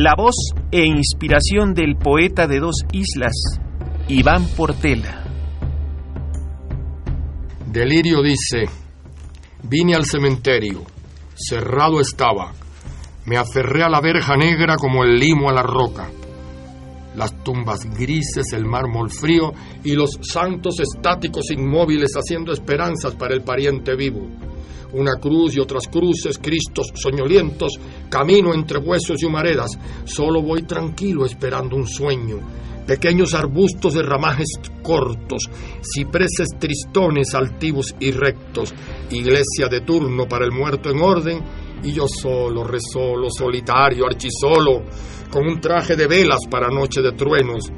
La voz e inspiración del poeta de dos islas, Iván Portela. Delirio dice, vine al cementerio, cerrado estaba, me aferré a la verja negra como el limo a la roca. Las tumbas grises, el mármol frío y los santos estáticos inmóviles haciendo esperanzas para el pariente vivo una cruz y otras cruces, Cristos soñolientos, camino entre huesos y humaredas. Solo voy tranquilo esperando un sueño. Pequeños arbustos de ramajes cortos, cipreses tristones altivos y rectos, iglesia de turno para el muerto en orden, y yo solo, resolo, solitario, archisolo, con un traje de velas para noche de truenos,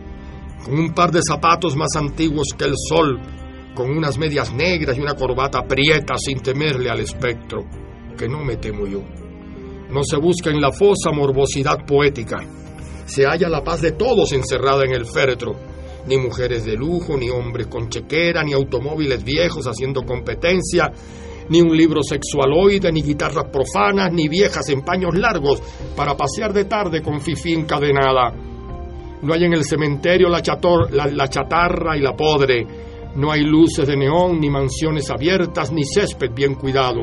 con un par de zapatos más antiguos que el sol, con unas medias negras y una corbata prieta sin temerle al espectro, que no me temo yo. No se busca en la fosa morbosidad poética, se halla la paz de todos encerrada en el féretro, ni mujeres de lujo, ni hombres con chequera, ni automóviles viejos haciendo competencia, ni un libro sexualoide, ni guitarras profanas, ni viejas en paños largos para pasear de tarde con fifí encadenada. No hay en el cementerio la, la chatarra y la podre, no hay luces de neón, ni mansiones abiertas, ni césped bien cuidado.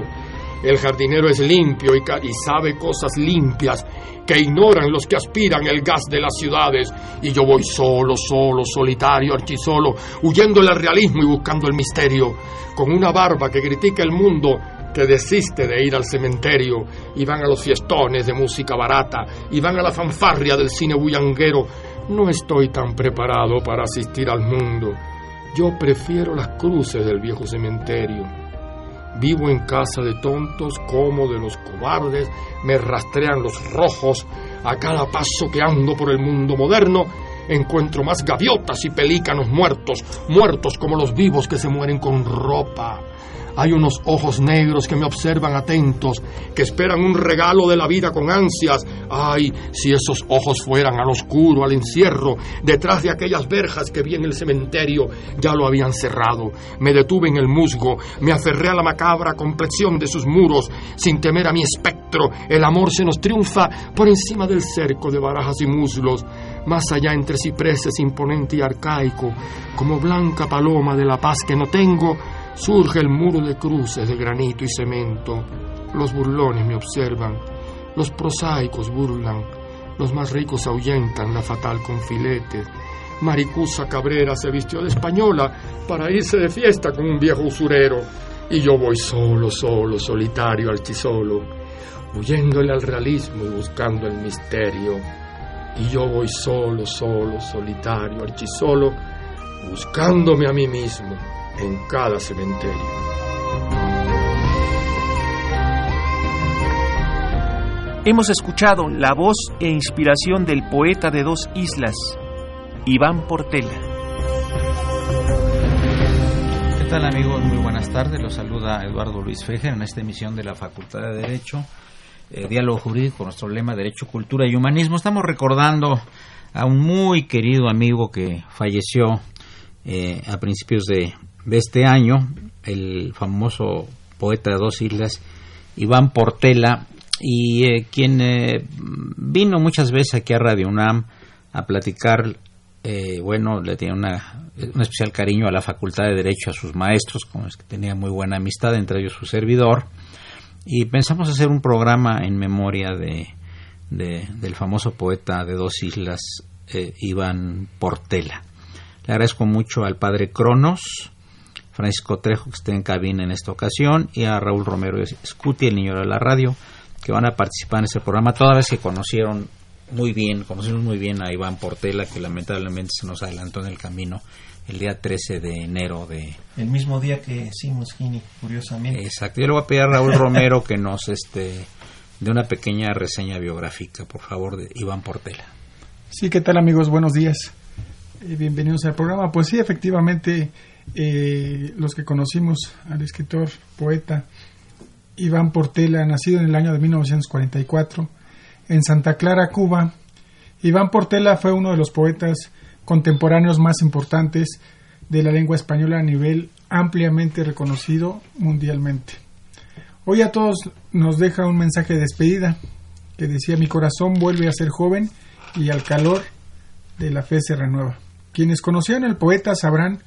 El jardinero es limpio y, sabe cosas limpias que ignoran los que aspiran el gas de las ciudades. Y yo voy solo, solo, solitario, archisolo, huyendo del realismo y buscando el misterio, con una barba que critica el mundo que desiste de ir al cementerio y van a los fiestones de música barata y van a la fanfarria del cine bullanguero. No estoy tan preparado para asistir al mundo. Yo prefiero las cruces del viejo cementerio. Vivo en casa de tontos como de los cobardes, me rastrean los rojos, a cada paso que ando por el mundo moderno encuentro más gaviotas y pelícanos muertos, muertos como los vivos que se mueren con ropa. Hay unos ojos negros que me observan atentos, que esperan un regalo de la vida con ansias. Ay, si esos ojos fueran al oscuro, al encierro, detrás de aquellas verjas que vi en el cementerio, ya lo habían cerrado. Me detuve en el musgo, me aferré a la macabra complexión de sus muros, sin temer a mi espectro. El amor se nos triunfa por encima del cerco de barajas y muslos, más allá entre cipreses imponente y arcaico, como blanca paloma de la paz que no tengo Surge el muro de cruces de granito y cemento. Los burlones me observan, los prosaicos burlan, los más ricos ahuyentan la fatal con filetes. Maricusa Cabrera se vistió de española para irse de fiesta con un viejo usurero. Y yo voy solo, solo, solitario, alchisolo, huyéndole al realismo y buscando el misterio. Y yo voy solo, solo, solitario, archisolo, buscándome a mí mismo en cada cementerio. Hemos escuchado la voz e inspiración del poeta de dos islas, Iván Portela. ¿Qué tal amigos? Muy buenas tardes. Los saluda Eduardo Luis Fejer en esta emisión de la Facultad de Derecho, eh, Diálogo Jurídico, nuestro lema Derecho, Cultura y Humanismo. Estamos recordando a un muy querido amigo que falleció eh, a principios de de este año, el famoso poeta de dos islas, Iván Portela, y eh, quien eh, vino muchas veces aquí a Radio UNAM a platicar, eh, bueno, le tenía una, un especial cariño a la Facultad de Derecho, a sus maestros, con los que tenía muy buena amistad, entre ellos su servidor, y pensamos hacer un programa en memoria de, del famoso poeta de dos islas, eh, Iván Portela. Le agradezco mucho al padre Cronos, Francisco Trejo, que está en cabina en esta ocasión, y a Raúl Romero Scuti, el niño de la radio, que van a participar en este programa, todas vez que conocieron muy bien, conocimos muy bien a Iván Portela, que lamentablemente se nos adelantó en el camino el día 13 de enero de... El mismo día que Simons Gini, curiosamente. Exacto. Yo le voy a pedir a Raúl Romero que nos este de una pequeña reseña biográfica, por favor, de Iván Portela. Sí, ¿qué tal amigos? Buenos días. Eh, bienvenidos al programa. Pues sí, efectivamente, eh, los que conocimos al escritor, poeta Iván Portela, nacido en el año de 1944 en Santa Clara, Cuba, Iván Portela fue uno de los poetas contemporáneos más importantes de la lengua española a nivel ampliamente reconocido mundialmente. Hoy a todos nos deja un mensaje de despedida que decía mi corazón vuelve a ser joven y al calor de la fe se renueva. Quienes conocían al poeta sabrán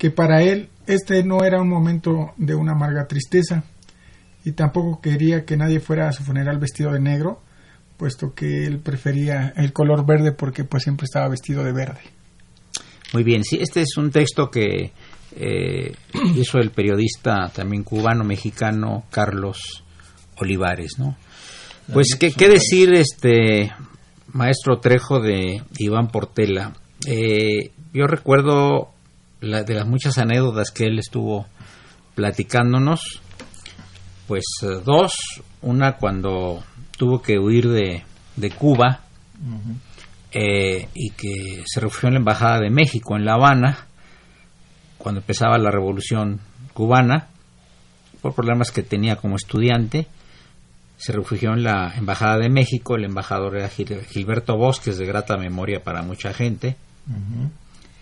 que para él este no era un momento de una amarga tristeza y tampoco quería que nadie fuera a su funeral vestido de negro, puesto que él prefería el color verde porque pues siempre estaba vestido de verde. Muy bien, sí, este es un texto que eh, hizo el periodista también cubano-mexicano Carlos Olivares, ¿no? Pues, ¿qué, ¿qué, decir, este maestro Trejo de Iván Portela? Eh, yo recuerdo la, de las muchas anécdotas que él estuvo platicándonos, pues eh, dos, una cuando tuvo que huir de, de Cuba, eh, y que se refugió en la Embajada de México en La Habana cuando empezaba la Revolución Cubana, por problemas que tenía como estudiante. Se refugió en la Embajada de México, el embajador era Gilberto Bosques, de grata memoria para mucha gente,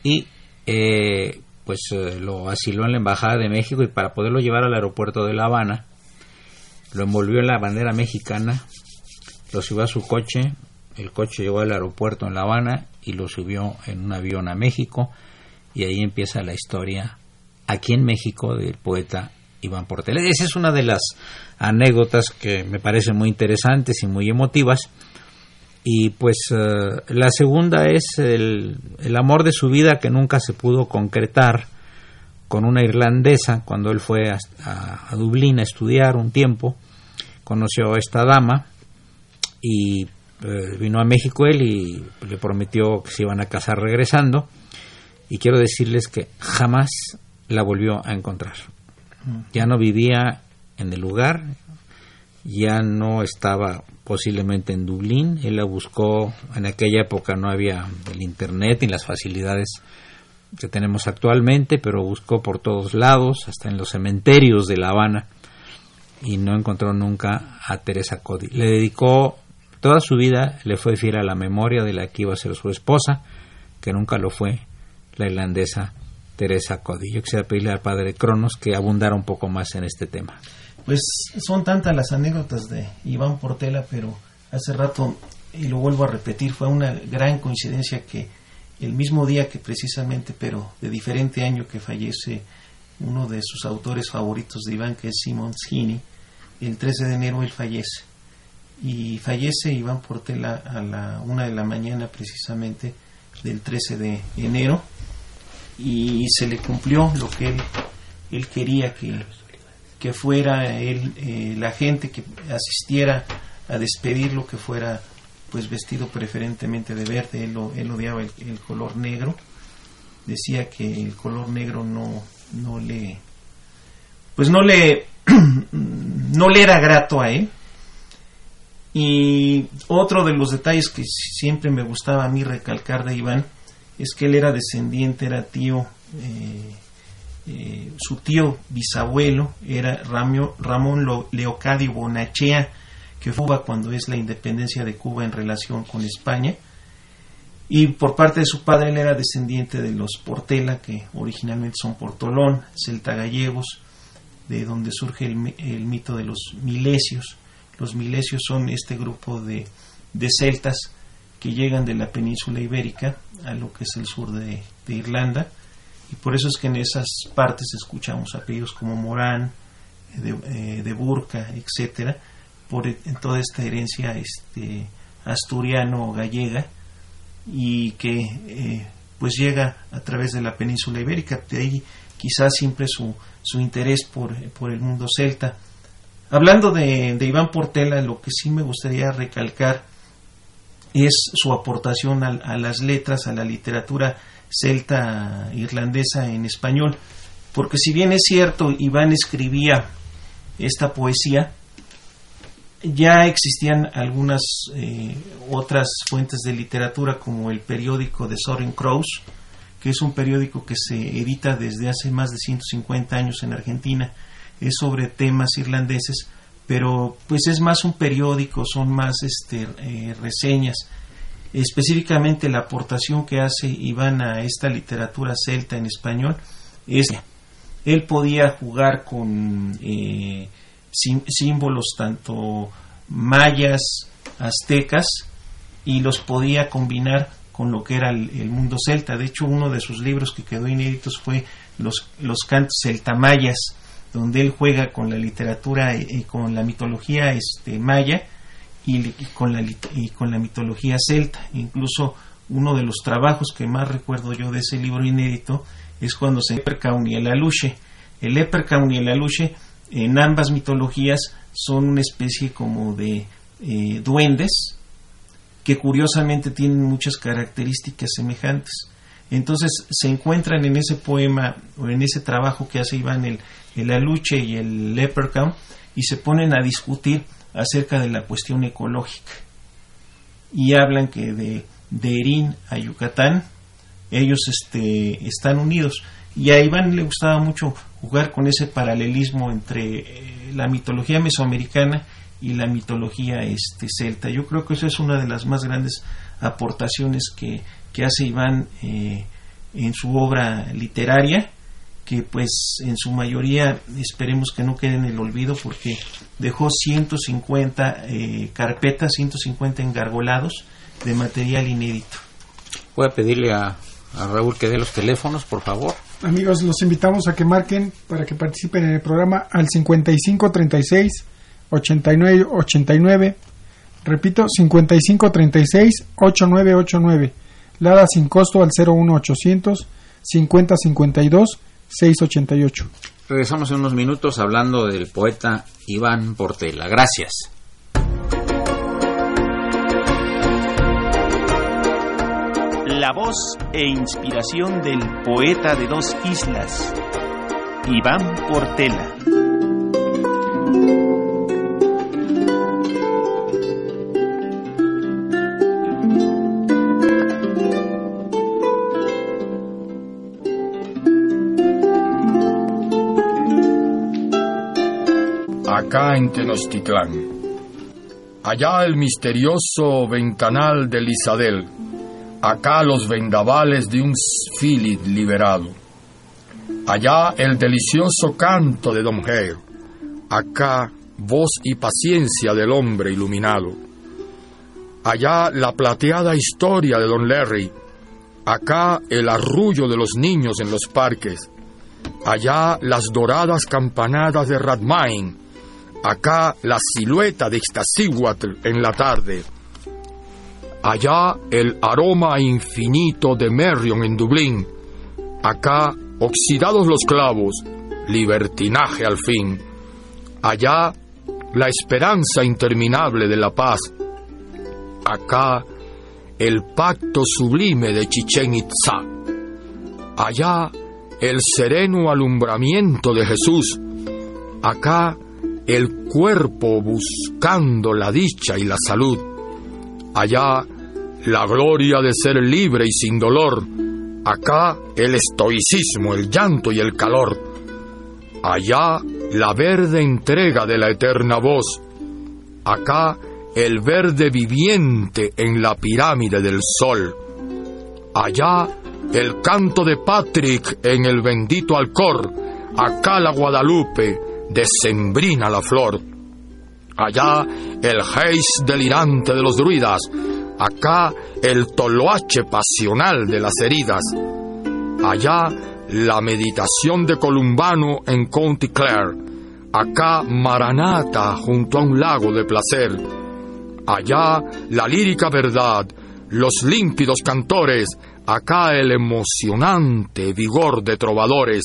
y eh, pues eh, lo asiló en la Embajada de México y para poderlo llevar al aeropuerto de La Habana, lo envolvió en la bandera mexicana, lo subió a su coche, el coche llegó al aeropuerto en La Habana y lo subió en un avión a México y ahí empieza la historia aquí en México del poeta Iván Portela. Esa es una de las anécdotas que me parecen muy interesantes y muy emotivas. Y pues eh, la segunda es el, el, amor de su vida que nunca se pudo concretar con una irlandesa cuando él fue a, a, a Dublín a estudiar un tiempo. Conoció a esta dama y eh, vino a México él y le prometió que se iban a casar regresando y quiero decirles que jamás la volvió a encontrar. Ya no vivía en el lugar, ya no estaba posiblemente en Dublín, él la buscó, en aquella época no había el internet ni las facilidades que tenemos actualmente, pero buscó por todos lados, hasta en los cementerios de La Habana, y no encontró nunca a Teresa Cody. Le dedicó Toda su vida le fue fiel a la memoria de la que iba a ser su esposa, que nunca lo fue, la irlandesa Teresa Cody. Yo quisiera pedirle al padre Cronos que abundara un poco más en este tema. Pues son tantas las anécdotas de Iván Portela, pero hace rato, y lo vuelvo a repetir, fue una gran coincidencia que el mismo día que precisamente, pero de diferente año que fallece uno de sus autores favoritos de Iván, que es Simon Heaney, el 13 de enero él fallece. Y fallece Iván Portela a la una de la mañana precisamente del 13 de enero y se le cumplió lo que él, él quería que, que fuera él, eh, la gente que asistiera a despedirlo que fuera pues vestido preferentemente de verde. Él, él odiaba el, el, color negro. Decía que el color negro no no le pues no le no le era grato a él. Y otro de los detalles que siempre me gustaba a mí recalcar de Iván es que él era descendiente, era tío, eh, eh, su tío bisabuelo era Ramón Leocadio Bonachea, que fue cuando es la independencia de Cuba en relación con España. Y por parte de su padre él era descendiente de los Portela, que originalmente son Portolón, Celta Gallegos, de donde surge el, mito de los milesios los milesios son este grupo de, de celtas que llegan de la península ibérica a lo que es el sur de, Irlanda y por eso es que en esas partes escuchamos apellidos como Morán, de, eh, de Burca, etcétera, por en toda esta herencia este, asturiano gallega y que eh, pues llega a través de la península ibérica. De ahí quizás siempre su, su interés por, por, el mundo celta. Hablando de, de, Iván Portela, lo que sí me gustaría recalcar es su aportación a las letras, a la literatura celta irlandesa en español, porque si bien es cierto, Iván escribía esta poesía, ya existían algunas eh, otras fuentes de literatura como el periódico de Soren Kraus, que es un periódico que se edita desde hace más de 150 años en Argentina, es sobre temas irlandeses, pero pues es más un periódico, son más este, eh, reseñas. Específicamente la aportación que hace Iván a esta literatura celta en español es él podía jugar con eh, símbolos tanto mayas, aztecas, y los podía combinar con lo que era el, mundo celta. De hecho, uno de sus libros que quedó inéditos fue Los, los cantos celtamayas, donde él juega con la literatura y, con la mitología este, maya y, con la, y con la mitología celta. Incluso uno de los trabajos que más recuerdo yo de ese libro inédito es cuando se Leprechaun y el Aluche. El Leprechaun y el Aluche en ambas mitologías son una especie como de eh, duendes que curiosamente tienen muchas características semejantes. Entonces se encuentran en ese poema o en ese trabajo que hace Iván el, el aluche y el leprechaun y se ponen a discutir acerca de la cuestión ecológica. Y hablan que de, de Erín a Yucatán ellos este, están unidos. Y a Iván le gustaba mucho jugar con ese paralelismo entre eh, la mitología mesoamericana y la mitología este, celta. Yo creo que eso es una de las más grandes aportaciones que, que hace Iván eh, en su obra literaria, que pues en su mayoría esperemos que no quede en el olvido porque dejó 150 eh, carpetas, 150 engargolados de material inédito. Voy a pedirle a, a Raúl que dé los teléfonos, por favor. Amigos, los invitamos a que marquen para que participen en el programa al 5536 8989. Repito, 5536 8989. Lada sin costo al 01800 5052 688. Regresamos en unos minutos hablando del poeta Iván Portela. Gracias. la voz e inspiración del poeta de dos islas, Iván Portela. Acá en Tenochtitlán. Allá el misterioso ventanal del Isadel acá los vendavales de un Philip liberado, allá el delicioso canto de Don Hale, acá voz y paciencia del hombre iluminado, allá la plateada historia de Don Larry, acá el arrullo de los niños en los parques, allá las doradas campanadas de Radmain, acá la silueta de Ixtaccíhuatl en la tarde, Allá el aroma infinito de Merrion en Dublín. Acá oxidados los clavos, libertinaje al fin. Allá la esperanza interminable de la paz. Acá el pacto sublime de Chichen Itza. Allá el sereno alumbramiento de Jesús. Acá el cuerpo buscando la dicha y la salud Allá la gloria de ser libre y sin dolor. Acá el estoicismo, el llanto y el calor. Allá la verde entrega de la eterna voz. Acá el verde viviente en la pirámide del sol. Allá el canto de Patrick en el bendito Alcor. Acá la Guadalupe, decembrina la flor. Allá el Heis delirante de los druidas, acá el toloache pasional de las heridas, allá la meditación de Columbano en County Clare, acá Maranata junto a un lago de placer, allá la lírica verdad los límpidos cantores, acá el emocionante vigor de trovadores,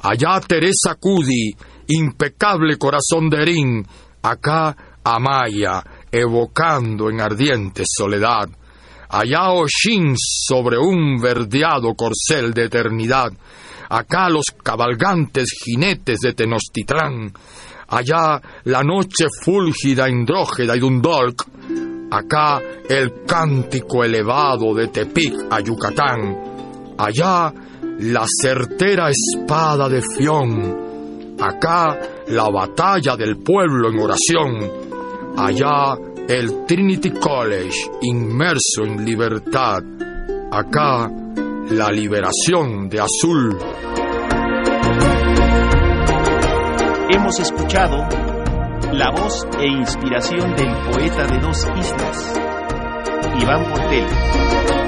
allá Teresa Cudi, impecable corazón de Erín, acá Amaya, evocando en ardiente soledad, allá Oshin sobre un verdeado corcel de eternidad, acá los cabalgantes jinetes de Tenochtitlán, allá la noche fúlgida, indrógeda y Dundolk, acá el cántico elevado de Tepic a Yucatán, allá la certera espada de Fión, acá la batalla del pueblo en oración, allá el Trinity College inmerso en libertad, acá la liberación de Azul. Hemos escuchado la voz e inspiración del poeta de dos islas, Iván Portel.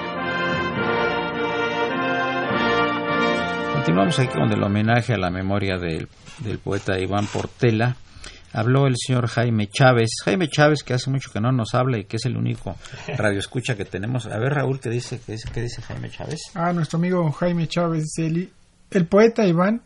Continuamos aquí con el homenaje a la memoria del, del poeta Iván Portela. Habló el señor Jaime Chávez. Jaime Chávez, que hace mucho que no nos habla y que es el único radioescucha que tenemos. A ver, Raúl, ¿qué dice, qué dice, qué dice Jaime Chávez? Ah, nuestro amigo Jaime Chávez, el, el poeta Iván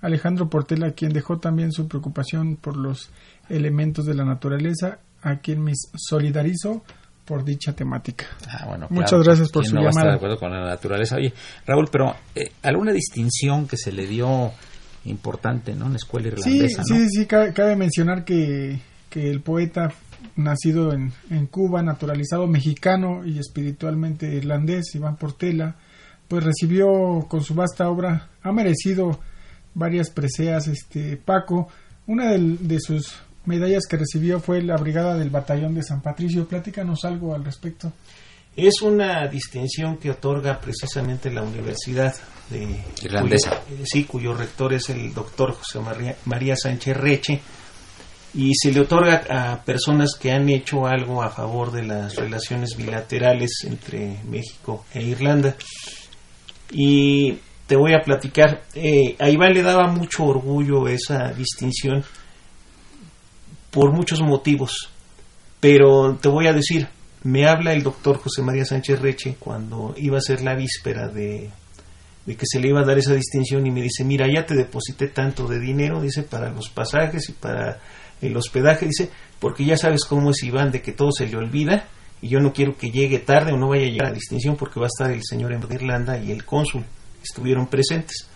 Alejandro Portela, quien dejó también su preocupación por los elementos de la naturaleza, a quien me solidarizo por dicha temática. Ah, bueno, Muchas claro, gracias por ¿quién su no va a estar de llamada. acuerdo con la naturaleza. Oye, Raúl, pero eh, alguna distinción que se le dio importante, ¿no? En la escuela irlandesa, sí, ¿no? sí, sí, cabe, cabe mencionar que, que el poeta, nacido en, en Cuba, naturalizado mexicano y espiritualmente irlandés, Iván Portela, pues recibió con su vasta obra, ha merecido varias preseas, este Paco. Una de sus medallas que recibió fue la Brigada del Batallón de San Patricio. Platícanos algo al respecto. Es una distinción que otorga precisamente la Universidad de Irlandesa. cuyo- eh, sí, cuyo rector es el doctor José María, María Sánchez Reche y se le otorga a personas que han hecho algo a favor de las relaciones bilaterales entre México e Irlanda. Y te voy a platicar, eh, a Iván le daba mucho orgullo esa distinción por muchos motivos, pero te voy a decir, me habla el doctor José María Sánchez Reche cuando iba a ser la víspera de, que se le iba a dar esa distinción y me dice, mira, ya te deposité tanto de dinero, dice, para los pasajes y para el hospedaje, dice, porque ya sabes cómo es Iván, de que todo se le olvida y yo no quiero que llegue tarde o no vaya a llegar a la distinción porque va a estar el señor en Irlanda y el cónsul, estuvieron presentes.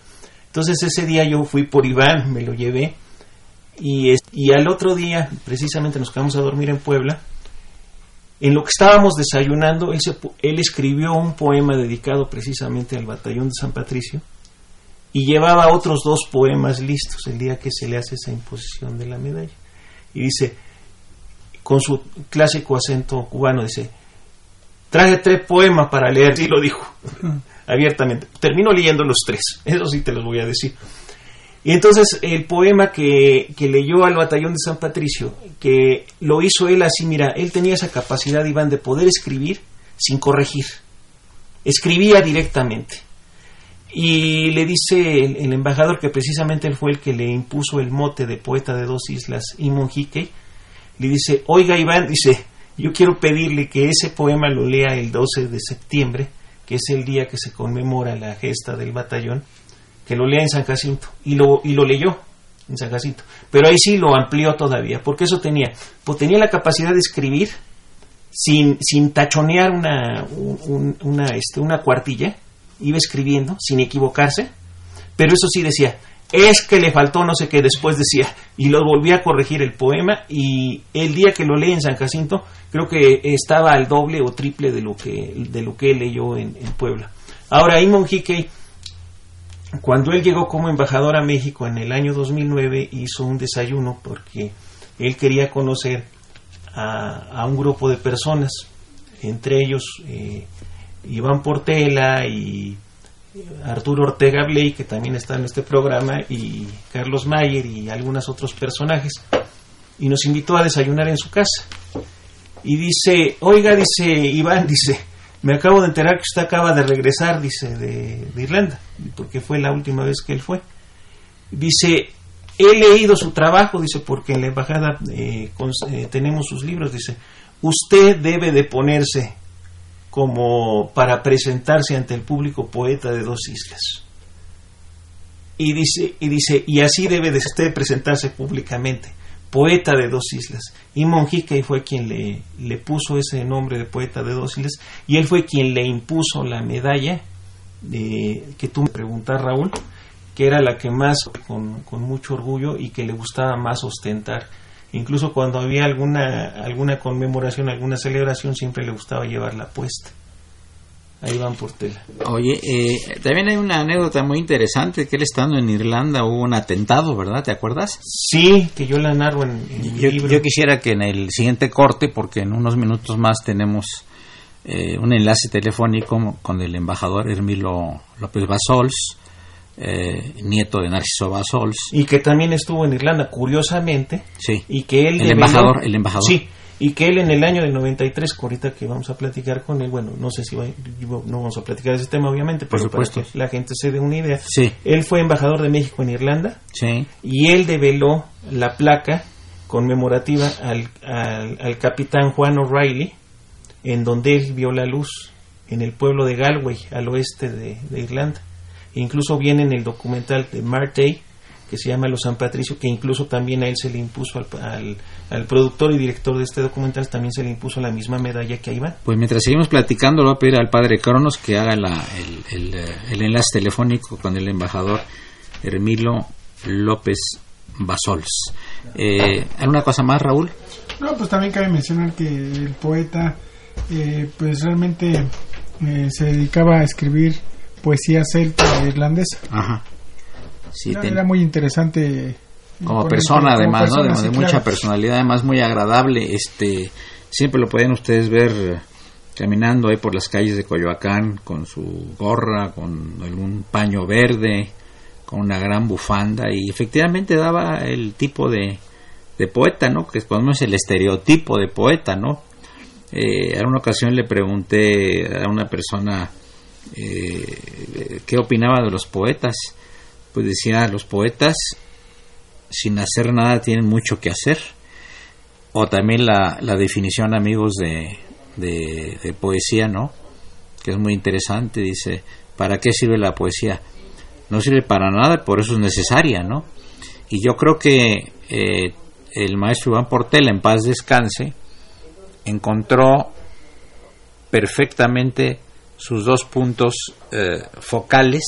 Entonces ese día yo fui por Iván, me lo llevé y, es- y al otro día, precisamente nos quedamos a dormir en Puebla, en lo que estábamos desayunando, él, escribió un poema dedicado precisamente al batallón de San Patricio y llevaba otros dos poemas listos el día que se le hace esa imposición de la medalla. Y dice, con su clásico acento cubano, dice, traje tres poemas para leer, y lo dijo abiertamente. Termino leyendo los tres, eso sí te los voy a decir. Y entonces el poema que, que leyó al batallón de San Patricio, que lo hizo él así, mira, él tenía esa capacidad, Iván, de poder escribir sin corregir. Escribía directamente. Y le dice el, embajador, que precisamente fue el que le impuso el mote de poeta de dos islas, Imon Hickey, le dice, oiga Iván, dice, yo quiero pedirle que ese poema lo lea el 12 de septiembre, que es el día que se conmemora la gesta del batallón, que lo lea en San Jacinto. Y lo, y lo leyó en San Jacinto. Pero ahí sí lo amplió todavía, porque eso tenía, pues tenía la capacidad de escribir sin, sin tachonear una, un- una, este, una cuartilla, iba escribiendo sin equivocarse, pero eso sí decía, es que le faltó no sé qué, después decía, y lo volví a corregir el poema, y el día que lo leí en San Jacinto, creo que estaba al doble o triple de lo que, de lo que leyó en, en Puebla. Ahora, Imon Hickey, cuando él llegó como embajador a México en el año 2009, hizo un desayuno porque él quería conocer a, un grupo de personas entre ellos eh, Iván Portela y Arturo Ortega Bley, que también está en este programa, y Carlos Mayer y algunos otros personajes, y nos invitó a desayunar en su casa. Y dice, oiga, dice Iván, dice, me acabo de enterar que usted acaba de regresar, dice, de, Irlanda, porque fue la última vez que él fue. Dice, he leído su trabajo, dice, porque en la embajada eh, eh, tenemos sus libros, dice, usted debe de ponerse como para presentarse ante el público poeta de dos islas. Y dice, y dice, y así debe de usted presentarse públicamente, poeta de dos islas. Y Monjica fue quien le, le puso ese nombre de poeta de dos islas, y él fue quien le impuso la medalla de, que tú me preguntas, Raúl, que era la que más, con, con mucho orgullo y que le gustaba más ostentar Incluso cuando había alguna, alguna conmemoración, alguna celebración, siempre le gustaba llevar la puesta. Ahí van por tela. Oye, eh, también hay una anécdota muy interesante, que él estando en Irlanda hubo un atentado, ¿verdad? ¿Te acuerdas? Sí, que yo la narro en, yo, Yo quisiera que en el siguiente corte, porque en unos minutos más tenemos eh, un enlace telefónico con el embajador Hermilo López Basols, eh, nieto de Narciso Basols. Y que también estuvo en Irlanda, curiosamente. Sí. Y que él el embajador, el embajador. Sí. Y que él en el año del 93, ahorita que vamos a platicar con él, bueno, no sé si no vamos a platicar de ese tema, obviamente, pero Por supuesto. para que la gente se dé una idea. Sí. Él fue embajador de México en Irlanda. Sí. Y él develó la placa conmemorativa al, al, capitán Juan O'Reilly, en donde él vio la luz, en el pueblo de Galway, al oeste de Irlanda. Incluso viene en el documental de Marte, que se llama Los San Patricio, que incluso también a él se le impuso al, al, productor y director de este documental, también se le impuso la misma medalla que a Iván. Pues mientras seguimos platicando, lo voy a pedir al padre Cronos que haga la, el, el, enlace telefónico con el embajador Hermilo López Basols. Eh, ¿Alguna cosa más, Raúl? No, pues también cabe mencionar que el poeta, eh, pues realmente eh, se dedicaba a escribir poesía celta irlandesa. Ajá. Sí, era, muy interesante. Como persona, además, ¿no? De, mucha personalidad, además muy agradable. Este, siempre lo pueden ustedes ver caminando ahí por las calles de Coyoacán con su gorra, con algún paño verde, con una gran bufanda y efectivamente daba el tipo de, de poeta, ¿no? Que cuando es el estereotipo de poeta, ¿no? Eh, en una ocasión le pregunté a una persona eh, qué opinaba de los poetas. Pues decía, los poetas sin hacer nada tienen mucho que hacer. O también la, la definición, amigos, de, de, poesía, ¿no? Que es muy interesante. Dice, ¿para qué sirve la poesía? No sirve para nada, por eso es necesaria, ¿no? Y yo creo que eh, el maestro Iván Portela, en paz descanse, encontró perfectamente sus dos puntos eh, focales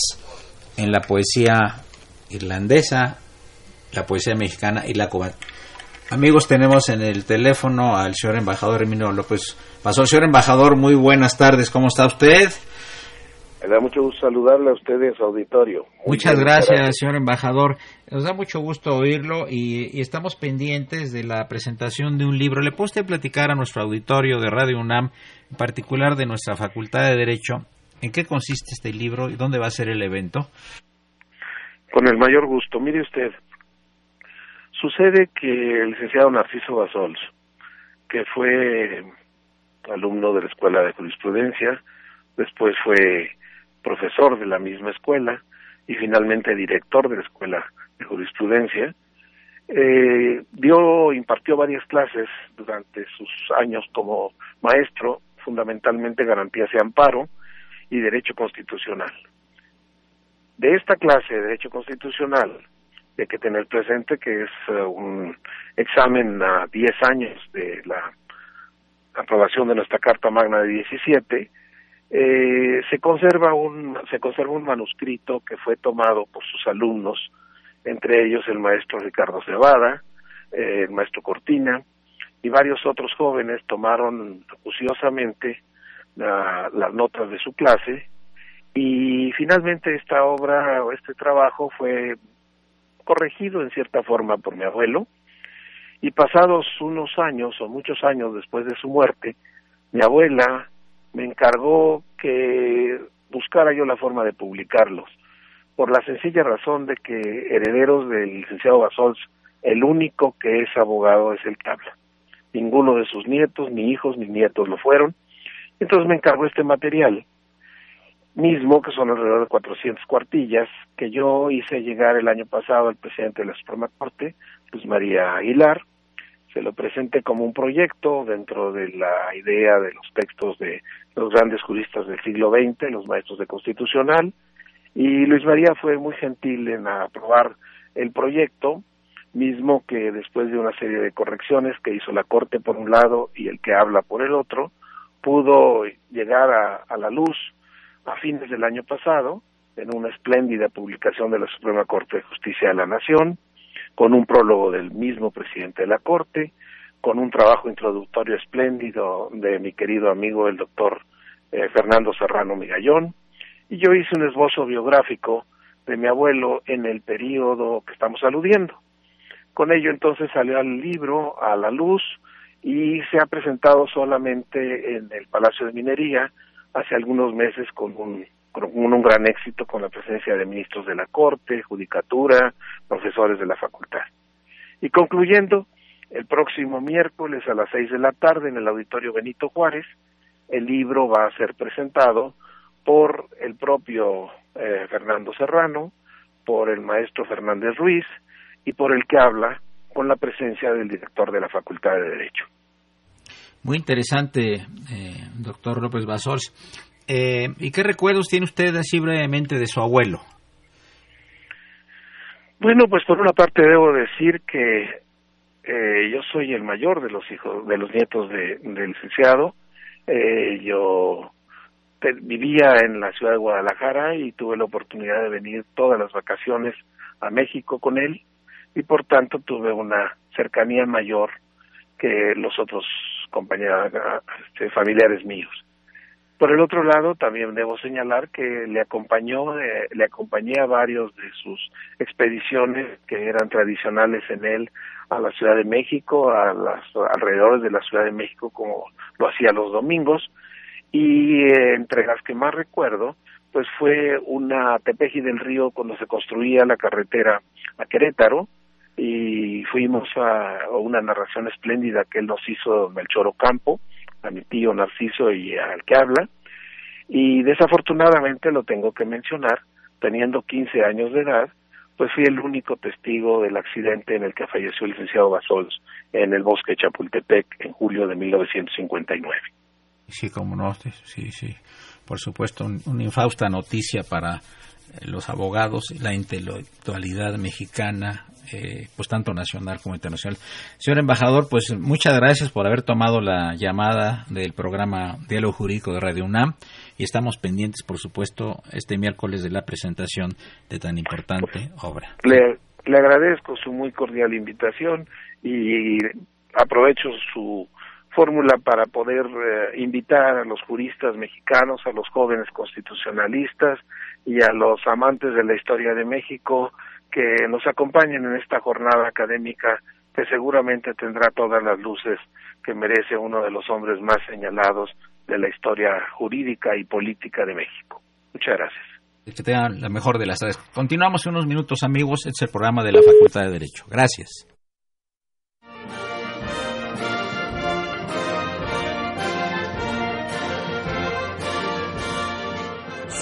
en la poesía irlandesa, la poesía mexicana y la cubana. Amigos, tenemos en el teléfono al señor embajador Emilio López Pasó. Señor embajador, muy buenas tardes, ¿cómo está usted? Me da mucho gusto saludarle a usted en su auditorio. Muchas gracias, señor embajador. Nos da mucho gusto oírlo y, estamos pendientes de la presentación de un libro. ¿Le puede usted platicar a nuestro auditorio de Radio UNAM, en particular de nuestra Facultad de Derecho, en qué consiste este libro y dónde va a ser el evento? Con el mayor gusto. Mire usted, sucede que el licenciado Narciso Basols, que fue alumno de la Escuela de Jurisprudencia, después fue profesor de la misma escuela y finalmente director de la escuela de jurisprudencia. Eh, dio, impartió varias clases durante sus años como maestro, fundamentalmente garantías y amparo y derecho constitucional. De esta clase de derecho constitucional hay que tener presente que es eh, un examen a 10 años de la aprobación de nuestra Carta Magna de 17 eh, se conserva un se conserva un manuscrito que fue tomado por sus alumnos entre ellos el maestro Ricardo Cebada eh, el maestro Cortina y varios otros jóvenes tomaron acuciosamente las notas de su clase y finalmente esta obra o este trabajo fue corregido en cierta forma por mi abuelo y pasados unos años o muchos años después de su muerte mi abuela me encargó que buscara yo la forma de publicarlos, por la sencilla razón de que herederos del licenciado Basols, el único que es abogado es el que habla. Ninguno de sus nietos, ni hijos, ni nietos lo fueron. Entonces me encargó este material mismo, que son alrededor de 400 cuartillas, que yo hice llegar el año pasado al presidente de la Suprema Corte, Luis María Aguilar. Se lo presenté como un proyecto dentro de la idea de los textos de los grandes juristas del siglo XX, los maestros de constitucional, y Luis María fue muy gentil en aprobar el proyecto, mismo que después de una serie de correcciones que hizo la Corte por un lado y el que habla por el otro, pudo llegar a, a la luz a fines del año pasado, en una espléndida publicación de la Suprema Corte de Justicia de la Nación, con un prólogo del mismo presidente de la Corte, con un trabajo introductorio espléndido de mi querido amigo el doctor eh, Fernando Serrano Migallón, y yo hice un esbozo biográfico de mi abuelo en el periodo que estamos aludiendo. Con ello entonces salió el libro a la luz y se ha presentado solamente en el Palacio de Minería hace algunos meses con un, con un, gran éxito con la presencia de ministros de la Corte, Judicatura, profesores de la facultad. Y concluyendo, el próximo miércoles a las seis de la tarde en el Auditorio Benito Juárez, el libro va a ser presentado por el propio eh, Fernando Serrano, por el maestro Fernández Ruiz y por el que habla con la presencia del director de la Facultad de Derecho. Muy interesante, eh, doctor López Basols. Eh, ¿Y qué recuerdos tiene usted así brevemente de su abuelo? Bueno, pues por una parte debo decir que eh, yo soy el mayor de los hijos, de los nietos de, del licenciado. Eh, yo vivía en la ciudad de Guadalajara y tuve la oportunidad de venir todas las vacaciones a México con él y por tanto tuve una cercanía mayor que los otros compañeros este, familiares míos. Por el otro lado, también debo señalar que le acompañó, eh, le acompañé a varios de sus expediciones que eran tradicionales en él a la Ciudad de México, a las alrededores de la Ciudad de México, como lo hacía los domingos, y eh, entre las que más recuerdo, pues fue una Tepeji del Río cuando se construía la carretera a Querétaro, y fuimos a, una narración espléndida que él nos hizo Melchor Ocampo, a mi tío Narciso y al que habla, y desafortunadamente lo tengo que mencionar, teniendo 15 años de edad, pues fui el único testigo del accidente en el que falleció el licenciado Basols en el bosque Chapultepec en julio de 1959. Sí, como no, sí, sí, por supuesto, una infausta noticia para los abogados, la intelectualidad mexicana, eh, pues tanto nacional como internacional. Señor embajador, pues muchas gracias por haber tomado la llamada del programa Diálogo Jurídico de Radio UNAM y estamos pendientes, por supuesto, este miércoles de la presentación de tan importante obra. Le, le agradezco su muy cordial invitación y aprovecho su fórmula para poder eh, invitar a los juristas mexicanos, a los jóvenes constitucionalistas y a los amantes de la historia de México que nos acompañen en esta jornada académica que seguramente tendrá todas las luces que merece uno de los hombres más señalados de la historia jurídica y política de México. Muchas gracias. Que tengan la mejor de las tardes. Continuamos unos minutos, amigos. Este es el programa de la Facultad de Derecho. Gracias.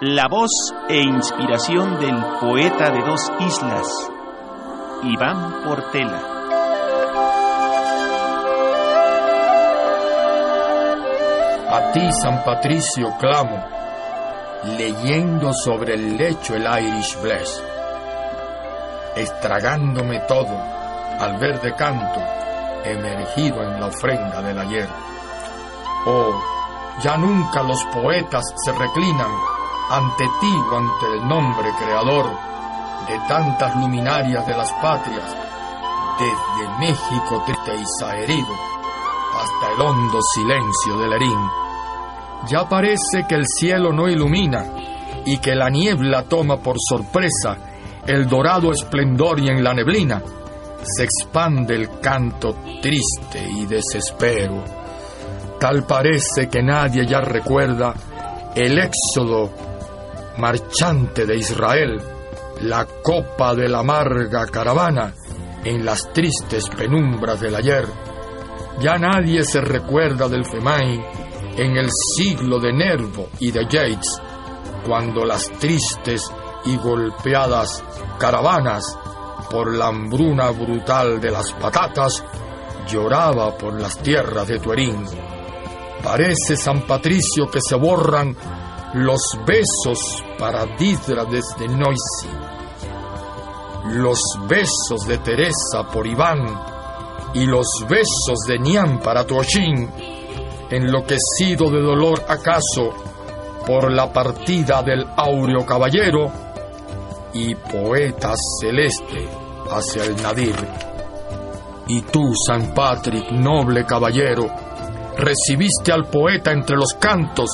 La voz e inspiración del poeta de dos islas, Iván Portela. A ti, San Patricio, clamo, leyendo sobre el lecho el Irish Bless, estragándome todo al verde canto emergido en la ofrenda del ayer. Oh, Ya nunca los poetas se reclinan ante ti o ante el nombre creador de tantas luminarias de las patrias, desde México triste y saherido hasta el hondo silencio del Erín. Ya parece que el cielo no ilumina y que la niebla toma por sorpresa el dorado esplendor y en la neblina se expande el canto triste y desespero. Tal parece que nadie ya recuerda el éxodo marchante de Israel, la copa de la amarga caravana en las tristes penumbras del ayer. Ya nadie se recuerda del Femay en el siglo de Nervo y de Yates, cuando las tristes y golpeadas caravanas por la hambruna brutal de las patatas lloraba por las tierras de Tuerín. Parece San Patricio que se borran los besos para Didra desde Noisy, los besos de Teresa por Iván y los besos de Nián para Tuochín, enloquecido de dolor acaso por la partida del áureo caballero y poeta celeste hacia el Nadir. Y tú, San Patrick, noble caballero, recibiste al poeta entre los cantos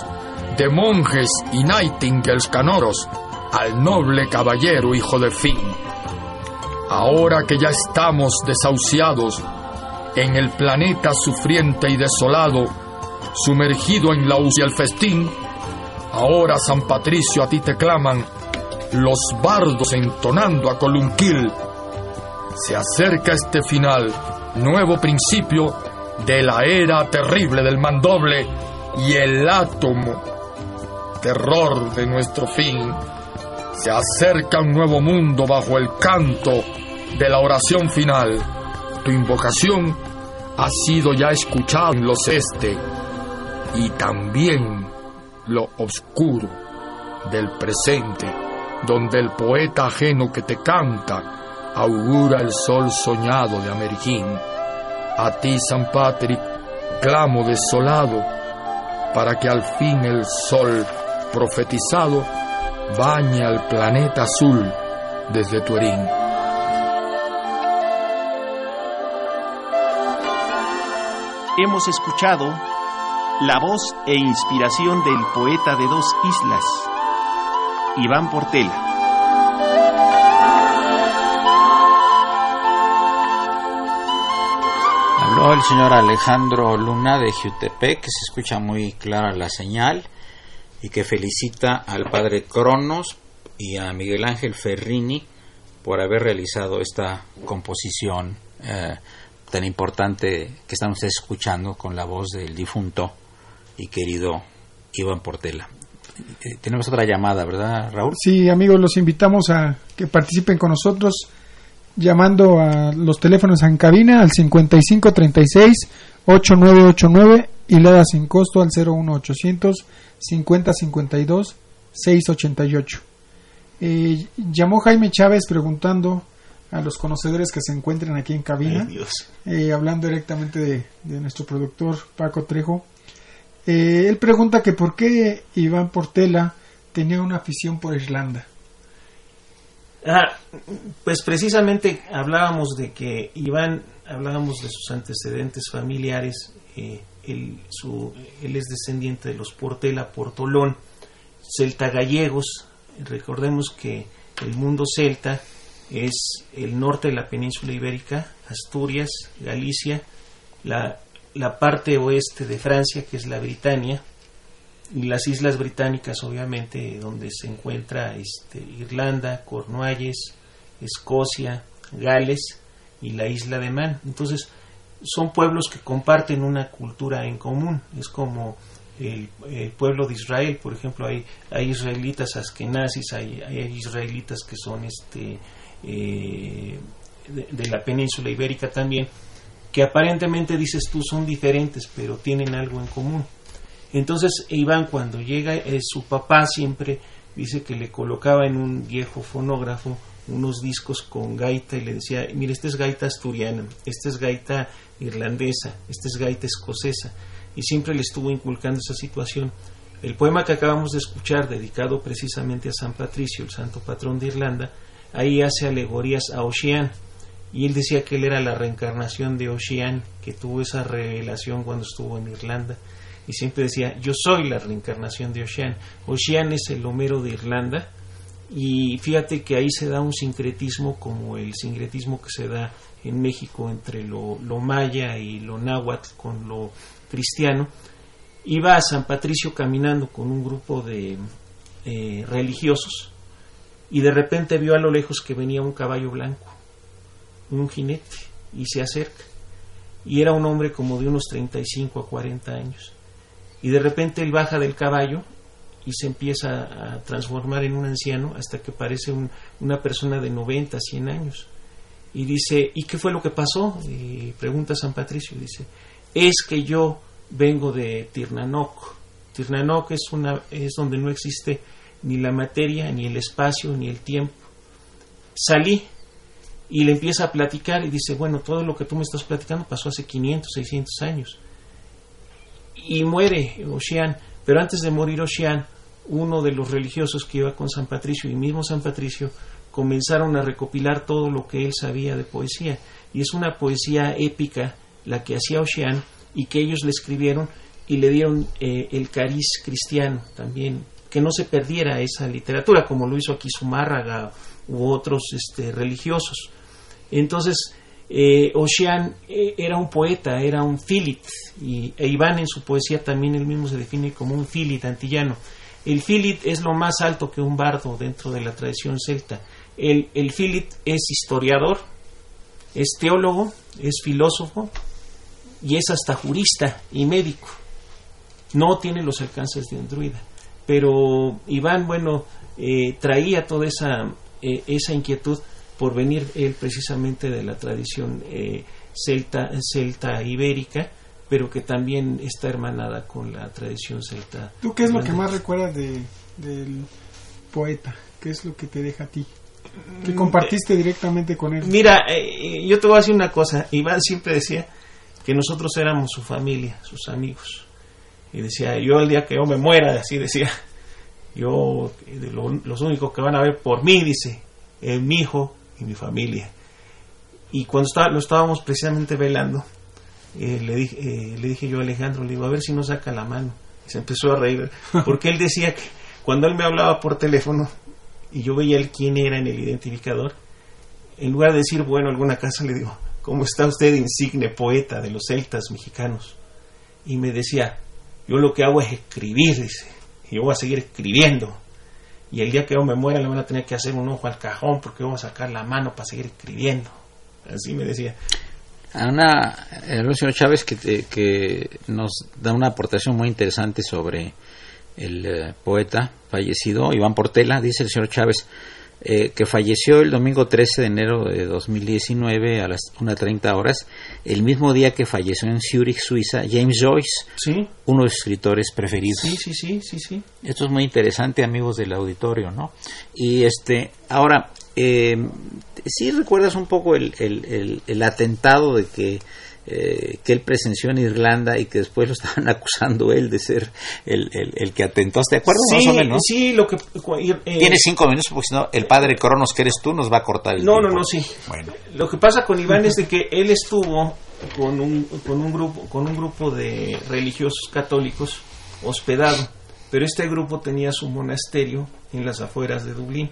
de monjes y nightingales canoros, al noble caballero hijo de fin. Ahora que ya estamos desahuciados en el planeta sufriente y desolado, sumergido en la y el festín, ahora San Patricio a ti te claman los bardos entonando a Colunquil. Se acerca este final, nuevo principio de la era terrible del mandoble y el átomo, terror de nuestro fin. Se acerca un nuevo mundo bajo el canto de la oración final. Tu invocación ha sido ya escuchada en los este y también lo oscuro del presente, donde el poeta ajeno que te canta augura el sol soñado de Ameriquín. A ti, San Patrick, clamo desolado, para que al fin el sol profetizado bañe al planeta azul desde Turín. Hemos escuchado la voz e inspiración del poeta de dos islas, Iván Portela. Habló el señor Alejandro Luna de Jutepec, que se escucha muy clara la señal y que felicita al padre Cronos y a Miguel Ángel Ferrini por haber realizado esta composición eh, tan importante que ustedes escuchando con la voz del difunto y querido Iván Portela. Eh, tenemos otra llamada, ¿verdad, Raúl? Sí, amigos, los invitamos a que participen con nosotros llamando a los teléfonos en cabina al 5536-8989 y le da sin costo al 01800 5052 688. Eh, llamó Jaime Chávez preguntando a los conocedores que se encuentren aquí en cabina, eh, hablando directamente de, de, nuestro productor Paco Trejo. Eh, él pregunta que por qué Iván Portela tenía una afición por Irlanda. Ah, pues precisamente hablábamos de que Iván, hablábamos de sus antecedentes familiares, eh, él, su, él es descendiente de los Portela, Portolón, celta gallegos, recordemos que el mundo celta es el norte de la península ibérica, Asturias, Galicia, la, la parte oeste de Francia, que es la Britania, y las islas británicas, obviamente, donde se encuentra este, Irlanda, Cornualles, Escocia, Gales y la isla de Man. Entonces, son pueblos que comparten una cultura en común. Es como el, el pueblo de Israel, por ejemplo, hay, hay israelitas askenazis, hay, hay israelitas que son este, eh, de, la península ibérica también, que aparentemente dices tú son diferentes, pero tienen algo en común. Entonces Iván cuando llega, eh, su papá siempre dice que le colocaba en un viejo fonógrafo unos discos con gaita y le decía, mire, esta es gaita asturiana, esta es gaita irlandesa, esta es gaita escocesa. y siempre le estuvo inculcando esa situación. El poema que acabamos de escuchar, dedicado precisamente a San Patricio, el santo patrón de Irlanda, ahí hace alegorías a Ocean, y él decía que él era la reencarnación de Ocean, que tuvo esa revelación cuando estuvo en Irlanda, y siempre decía, yo soy la reencarnación de Ocean. Ocean es el Homero de Irlanda, y fíjate que ahí se da un sincretismo como el sincretismo que se da en México entre lo, maya y lo náhuatl con lo cristiano. Iba a San Patricio caminando con un grupo de eh, religiosos y de repente vio a lo lejos que venía un caballo blanco, un jinete, y se acerca. Y era un hombre como de unos 35 a 40 años. Y de repente él baja del caballo y se empieza a transformar en un anciano hasta que parece un, una persona de 90, 100 años. Y dice, ¿y qué fue lo que pasó? Y pregunta San Patricio, dice, es que yo vengo de Tirnanoc. Tirnanoc es, una, es donde no existe ni la materia, ni el espacio, ni el tiempo. Salí y le empieza a platicar y dice, bueno, todo lo que tú me estás platicando pasó hace 500, 600 años. Y muere Ocean, pero antes de morir Ocean, uno de los religiosos que iba con San Patricio y mismo San Patricio comenzaron a recopilar todo lo que él sabía de poesía. Y es una poesía épica la que hacía Ocean y que ellos le escribieron y le dieron eh, el cariz cristiano también, que no se perdiera esa literatura, como lo hizo aquí Zumárraga u otros este, religiosos. Entonces, eh, Ocean eh, era un poeta, era un filit, y e Iván en su poesía también él mismo se define como un filit antillano. El filit es lo más alto que un bardo dentro de la tradición celta. El, el filit es historiador, es teólogo, es filósofo y es hasta jurista y médico. No tiene los alcances de un druida. Pero Iván, bueno, eh, traía toda esa, eh, esa inquietud por venir él precisamente de la tradición eh, celta, celta ibérica pero que también está hermanada con la tradición celta. ¿Tú qué es lo que más recuerdas de, del poeta? ¿Qué es lo que te deja a ti? Que Mm, compartiste directamente con él. Mira, eh, yo te voy a decir una cosa. Iván siempre decía que nosotros éramos su familia, sus amigos. Y decía, yo el día que yo me muera, así decía, yo, lo- los únicos que van a ver por mí, dice, es mi hijo y mi familia. Y cuando está- lo estábamos precisamente velando, eh, le, dije, eh, le dije yo a Alejandro, le digo, a ver si no saca la mano. Y se empezó a reír, porque él decía que cuando él me hablaba por teléfono y yo veía el quién era en el identificador, en lugar de decir, bueno, alguna casa, le digo, ¿cómo está usted, insigne poeta de los celtas mexicanos? Y me decía, yo lo que hago es escribir, dice, y yo voy a seguir escribiendo. Y el día que yo me muera le van a tener que hacer un ojo al cajón porque voy a sacar la mano para seguir escribiendo. Así me decía. Ana, el señor Chávez que, te- que nos da una aportación muy interesante sobre el eh, poeta fallecido, Iván Portela, dice el señor Chávez, eh, que falleció el domingo 13 de enero de 2019 a las 1.30 horas, el mismo día que falleció en Zurich, Suiza, James Joyce, Sí, uno de sus escritores preferidos. sí, sí, sí, sí, sí. Esto es muy interesante, amigos del auditorio, ¿no? Y este, ahora, eh, ¿sí recuerdas un poco el, el, el, el atentado de que, eh, que él presenció en Irlanda y que después lo estaban acusando él de ser el, el, el que atentó? ¿Te acuerdas Sí, más o menos? sí, lo que... eh, Tienes cinco minutos porque si no, el padre Cronos que eres tú nos va a cortar el No, no, tiempo. no, sí. Bueno, Lo que pasa con Iván es de que él estuvo con un, con un grupo con un grupo de religiosos católicos hospedado, pero este grupo tenía su monasterio en las afueras de Dublín.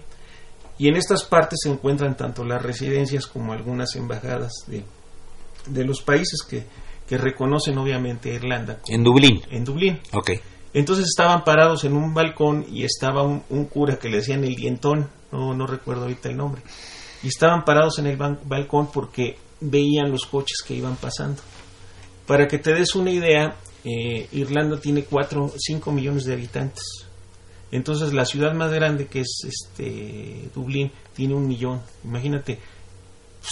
Y en estas partes se encuentran tanto las residencias como algunas embajadas de, de los países que, que reconocen obviamente a Irlanda como- en Dublín. en Dublín. Ok. Entonces estaban parados en un balcón y estaba un, un cura que le decían el dientón, no, no recuerdo ahorita el nombre, y estaban parados en el balcón porque veían los coches que iban pasando. Para que te des una idea, eh, Irlanda tiene 4, 5 millones de habitantes. Entonces la ciudad más grande que es este Dublín tiene un millón. Imagínate,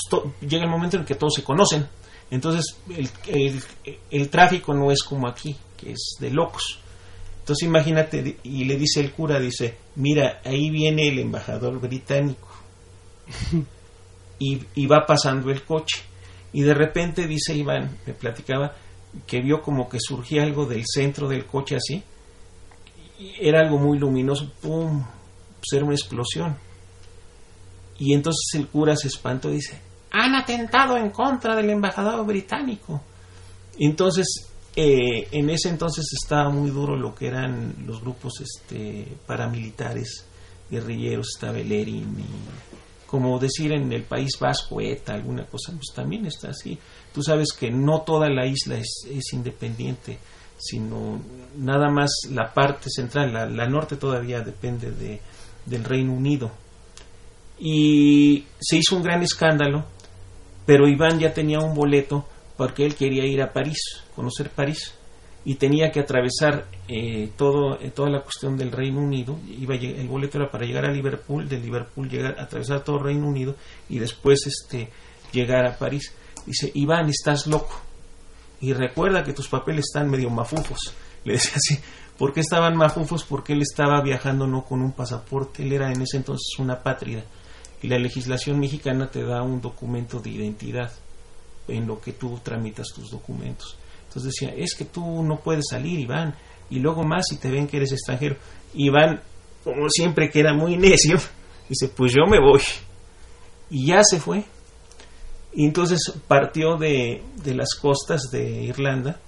pues, llega el momento en que todos se conocen. Entonces el, el- el tráfico no es como aquí, que es de locos. Entonces imagínate, y le dice el cura, dice, mira, ahí viene el embajador británico. y, y va pasando el coche. Y de repente, dice Iván, me platicaba, que vio como que surgía algo del centro del coche así. Era algo muy luminoso, ¡pum! Era una explosión. Y entonces el cura se espantó y dice, han atentado en contra del embajador británico. Entonces, eh, en ese entonces estaba muy duro lo que eran los grupos este, paramilitares, guerrilleros, estaba el como decir en el País Vasco, ETA, alguna cosa, pues también está así. Tú sabes que no toda la isla es independiente, sino nada más la parte central, la, la norte todavía depende de, del Reino Unido. Y se hizo un gran escándalo, pero Iván ya tenía un boleto porque él quería ir a París, conocer París, y tenía que atravesar eh, todo, eh, toda la cuestión del Reino Unido. Iba el boleto era para llegar a Liverpool, de Liverpool llegar, atravesar todo el Reino Unido y después este, llegar a París. Dice, Iván, estás loco. Y recuerda que tus papeles están medio mafufos. Le decía así, ¿por qué estaban mafufos? Porque él estaba viajando no con un pasaporte, él era en ese entonces una pátrida. Y la legislación mexicana te da un documento de identidad en lo que tú tramitas tus documentos. Entonces decía, es que tú no puedes salir, Iván, y luego más si te ven que eres extranjero. Iván, como siempre, que era muy necio, dice, pues yo me voy. Y ya se fue. Y entonces partió de, de las costas de Irlanda,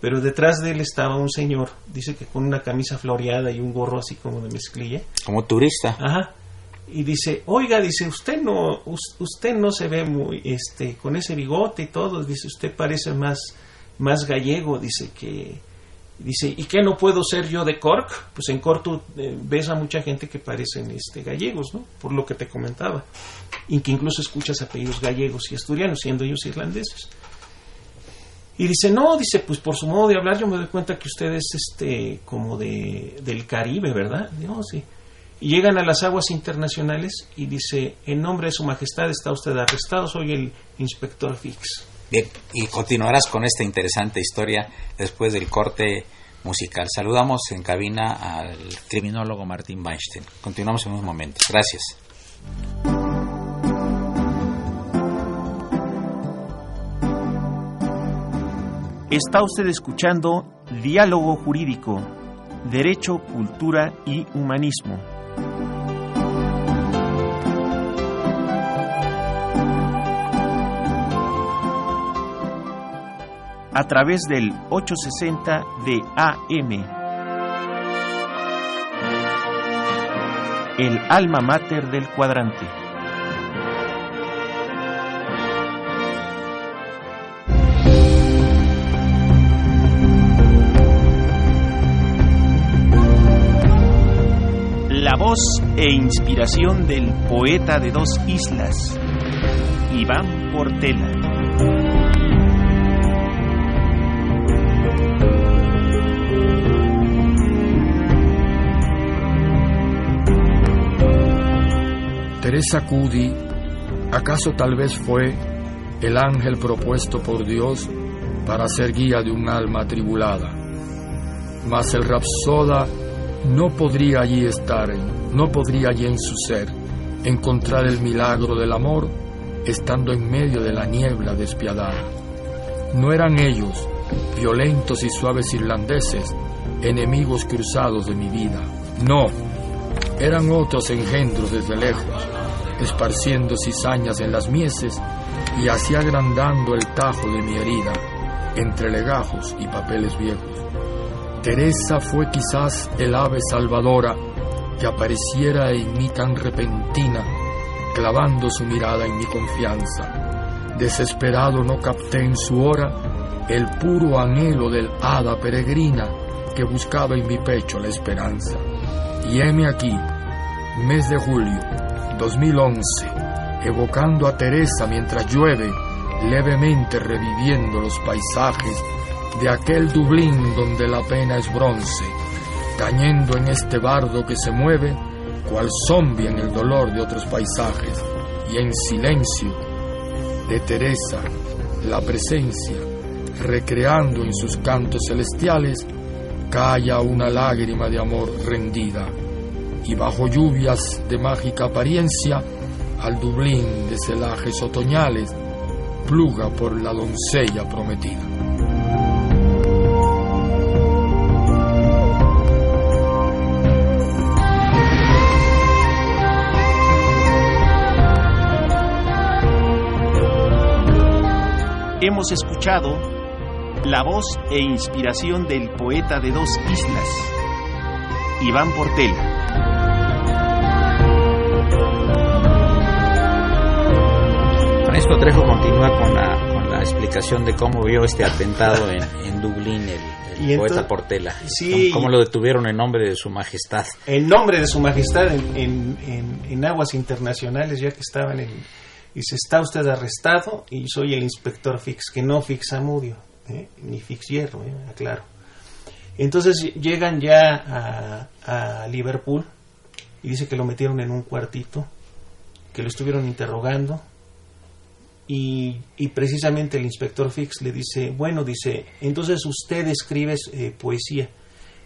pero detrás de él estaba un señor, dice que con una camisa floreada y un gorro así como de mezclilla. Como turista. Ajá. Y dice, oiga, dice, usted no, usted no se ve muy, este, con ese bigote y todo, dice, usted parece más, más gallego, dice que, dice, ¿y qué no puedo ser yo de Cork? Pues en Cork tú eh, ves a mucha gente que parecen este, gallegos, ¿no? Por lo que te comentaba. Y que incluso escuchas apellidos gallegos y asturianos, siendo ellos irlandeses. Y dice, no, dice, pues por su modo de hablar yo me doy cuenta que usted es este, como de, del Caribe, ¿verdad? No, sí. Y llegan a las aguas internacionales y dice, en nombre de su majestad está usted arrestado, soy el inspector Fix. Bien, y continuarás con esta interesante historia después del corte musical. Saludamos en cabina al criminólogo Martín Weinstein. Continuamos en unos momentos. Gracias. Está usted escuchando Diálogo Jurídico, Derecho, Cultura y Humanismo. A través del 860 de AM. El alma mater del cuadrante. La voz e inspiración del poeta de dos islas, Iván Portela. Cudi, ¿acaso tal vez fue el ángel propuesto por Dios para ser guía de un alma atribulada? Mas el rapsoda no podría allí estar, no podría allí en su ser encontrar el milagro del amor estando en medio de la niebla despiadada. No eran ellos, violentos y suaves irlandeses, enemigos cruzados de mi vida. No, eran otros engendros desde lejos, esparciendo cizañas en las mieses y así agrandando el tajo de mi herida entre legajos y papeles viejos. Teresa fue quizás el ave salvadora que apareciera en mí tan repentina, clavando su mirada en mi confianza. Desesperado no capté en su hora el puro anhelo del hada peregrina que buscaba en mi pecho la esperanza. Y heme aquí, mes de julio 2011, evocando a Teresa mientras llueve, levemente reviviendo los paisajes de aquel Dublín donde la pena es bronce, tañendo en este bardo que se mueve, cual zombie en el dolor de otros paisajes, y en silencio de Teresa, la presencia, recreando en sus cantos celestiales, calla una lágrima de amor rendida, y bajo lluvias de mágica apariencia al Dublín de celajes otoñales, pluga por la doncella prometida. Hemos escuchado la voz e inspiración del poeta de dos islas, Iván Portela. Francisco Trejo continúa con la, con la explicación de cómo vio este atentado en, en Dublín el, el Y poeta entonces- Portela. Sí. Cómo, cómo lo detuvieron en nombre de su majestad. en nombre de su majestad en, en- en- en aguas internacionales, ya que estaban en... Dice, está usted arrestado y soy el inspector Fix, que no Fix Amudio, ¿eh? ni Fix Hierro, ¿eh? aclaro. Entonces llegan ya a, a Liverpool y dice que lo metieron en un cuartito, que lo estuvieron interrogando y, y precisamente el inspector Fix le dice, bueno, dice, entonces usted escribe eh, poesía.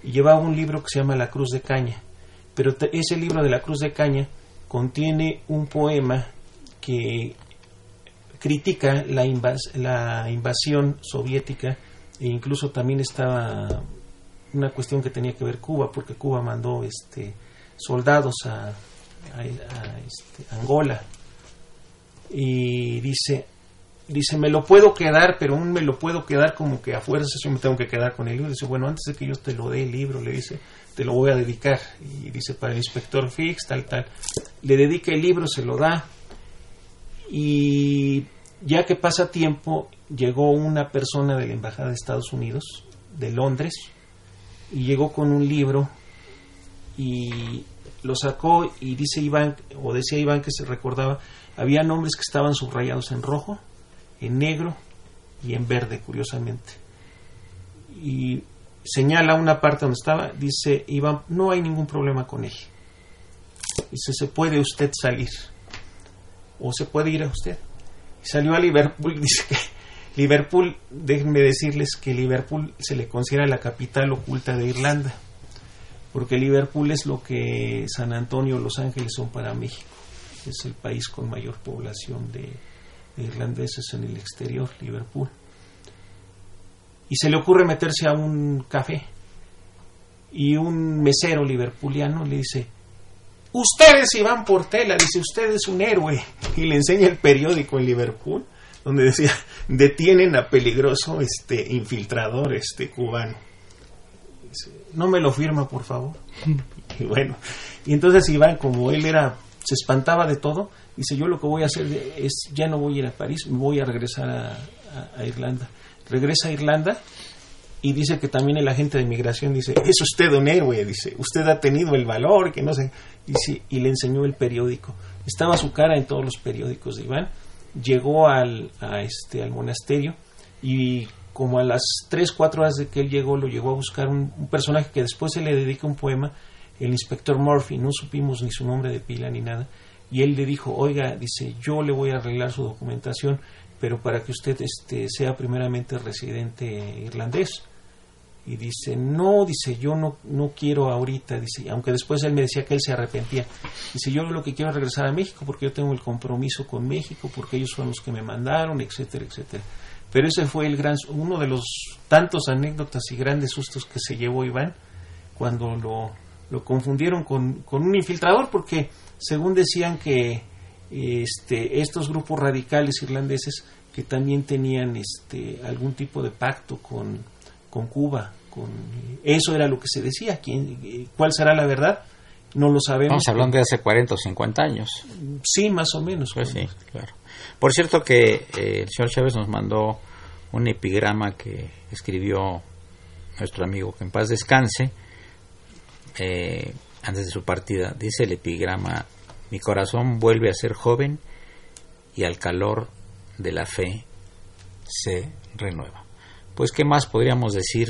Y llevaba un libro que se llama La Cruz de Caña, pero te- ese libro de La Cruz de Caña contiene un poema que critica la, la invasión soviética e incluso también estaba una cuestión que tenía que ver Cuba, porque Cuba mandó este, soldados a, a- a, este, Angola y dice dice me lo puedo quedar pero un me lo puedo quedar como que a fuerzas yo me tengo que quedar con el libro dice bueno antes de que yo te lo dé el libro le dice te lo voy a dedicar y dice para el inspector Fix tal tal le dedica el libro se lo da. Y ya que pasa tiempo llegó una persona de la embajada de Estados Unidos de Londres y llegó con un libro y lo sacó y dice Iván o decía Iván que se recordaba había nombres que estaban subrayados en rojo en negro y en verde curiosamente. Y señala una parte donde estaba dice Iván no hay ningún problema con él dice se puede usted salir o se puede ir a usted salió a Liverpool dice que Liverpool déjenme decirles que Liverpool se le considera la capital oculta de Irlanda porque Liverpool es lo que San Antonio Los Ángeles son para México. Es el país con mayor población de, de irlandeses en el exterior, Liverpool. Y se le ocurre meterse a un café y un mesero liverpuliano le dice, ustedes Iván Portela, dice, usted es un héroe. Y le enseña el periódico en Liverpool donde decía, detienen a peligroso este infiltrador este cubano no me lo firma por favor y bueno y entonces Iván como él era se espantaba de todo dice yo lo que voy a hacer es ya no voy a ir a París voy a regresar a, Irlanda regresa a Irlanda y dice que también el agente de migración dice es usted un héroe dice usted ha tenido el valor que no sé sí, y le enseñó el periódico. Estaba su cara en todos los periódicos de Iván. Llegó al a este al monasterio y como a las 3, 4 horas de que él llegó, lo llegó a buscar un, un personaje que después se le dedica un poema, el inspector Murphy, no supimos ni su nombre de pila ni nada, y él le dijo, oiga, dice, yo le voy a arreglar su documentación, pero para que usted este, sea primeramente residente irlandés. Y dice, no, dice, yo no, no quiero ahorita, dice, aunque después él me decía que él se arrepentía. Dice, yo lo que quiero es regresar a México porque yo tengo el compromiso con México, porque ellos fueron los que me mandaron, etcétera, etcétera. Pero ese fue el gran, uno de los tantos anécdotas y grandes sustos que se llevó Iván cuando lo, lo confundieron con, con un infiltrador, porque según decían que este, estos grupos radicales irlandeses que también tenían este, algún tipo de pacto con, con Cuba, con eso era lo que se decía. ¿Quién, ¿Cuál será la verdad? No lo sabemos. Estamos hablando de hace 40 o 50 años. Sí, más o menos. Pues sí, claro. Por cierto que eh, el señor Chávez nos mandó un epigrama que escribió nuestro amigo que en paz descanse eh, antes de su partida. Dice el epigrama, mi corazón vuelve a ser joven y al calor de la fe se renueva. Pues qué más podríamos decir,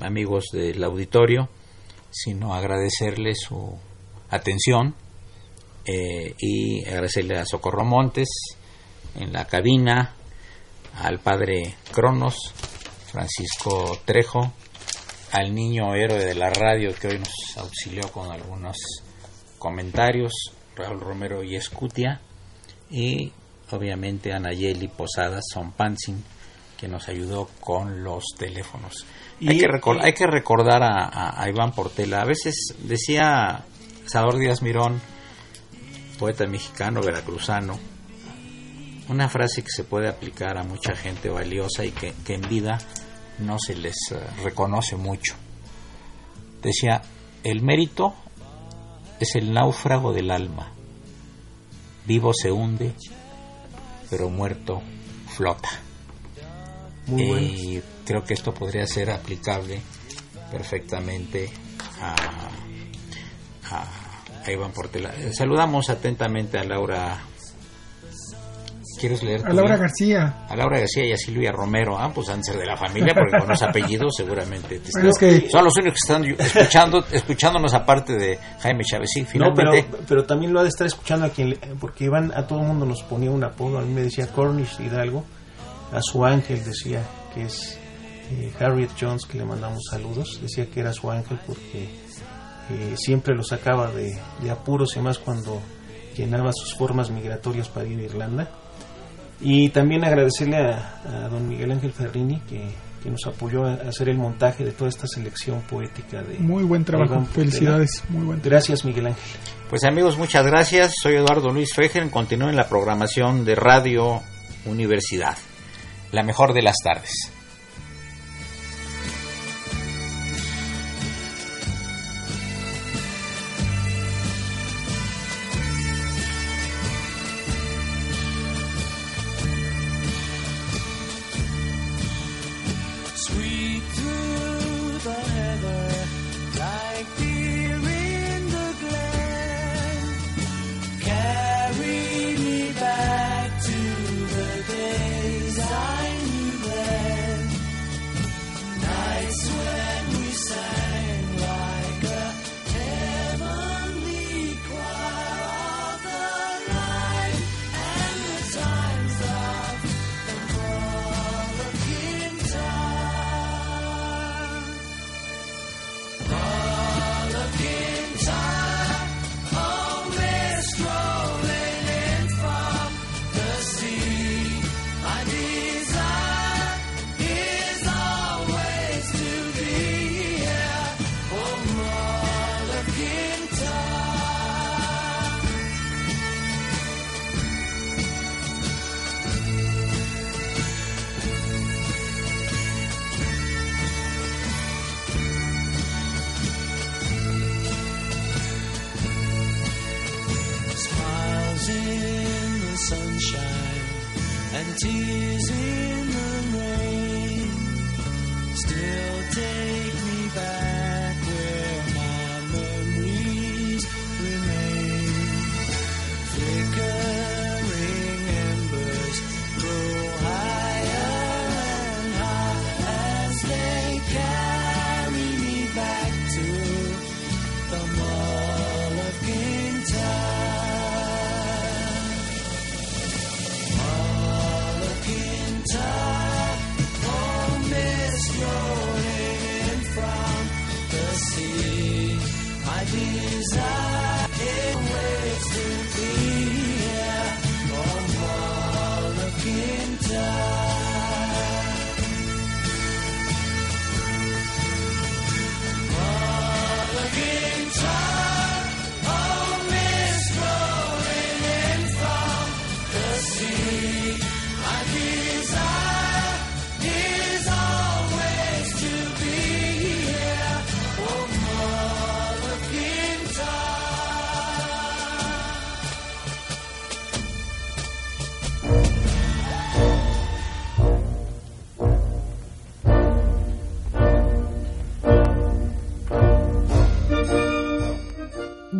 amigos del auditorio, sino agradecerle su atención eh, y agradecerle a Socorro Montes en la cabina, al padre Cronos, Francisco Trejo, al niño héroe de la radio que hoy nos auxilió con algunos comentarios, Raúl Romero y Escutia, y obviamente a Nayeli Posadas que nos ayudó con los teléfonos. Y- hay, que recor- y- hay que recordar a, a- a Iván Portela. A veces decía Salvador Díaz Mirón, poeta mexicano, veracruzano, una frase que se puede aplicar a mucha gente valiosa y que, que en vida no se les eh, reconoce mucho. Decía, el mérito es el náufrago del alma. Vivo se hunde, pero muerto flota. Muy bueno. y creo que esto podría ser aplicable perfectamente a, a, a Iván Portela. Eh, Saludamos atentamente a Laura. ¿Quieres leer? A Laura bien? García. A Laura García y a Silvia Romero. Ah, pues han de ser de la familia, porque con los apellidos seguramente. te- Bueno, es que- Son los únicos que están escuchando, escuchándonos aparte de Jaime Chávez. Sí, No, finalmente. pero, pero también lo ha de estar escuchando a quien, le- porque Iván a todo el mundo nos ponía un apodo, a mí me decía Cornish Hidalgo, a su ángel decía que es eh, Harriet Jones, que le mandamos saludos, decía que era su ángel porque eh, siempre lo sacaba de, de apuros y más cuando llenaba sus formas migratorias para ir a Irlanda. Y también agradecerle a, a don Miguel Ángel Ferrini que, que nos apoyó a hacer el montaje de toda esta selección poética de Muy buen trabajo. Felicidades. Muy buen trabajo. Gracias Miguel Ángel. Pues amigos, muchas gracias. Soy Eduardo Luis Fejer. Continúen la programación de Radio Universidad. La mejor de las tardes. Tama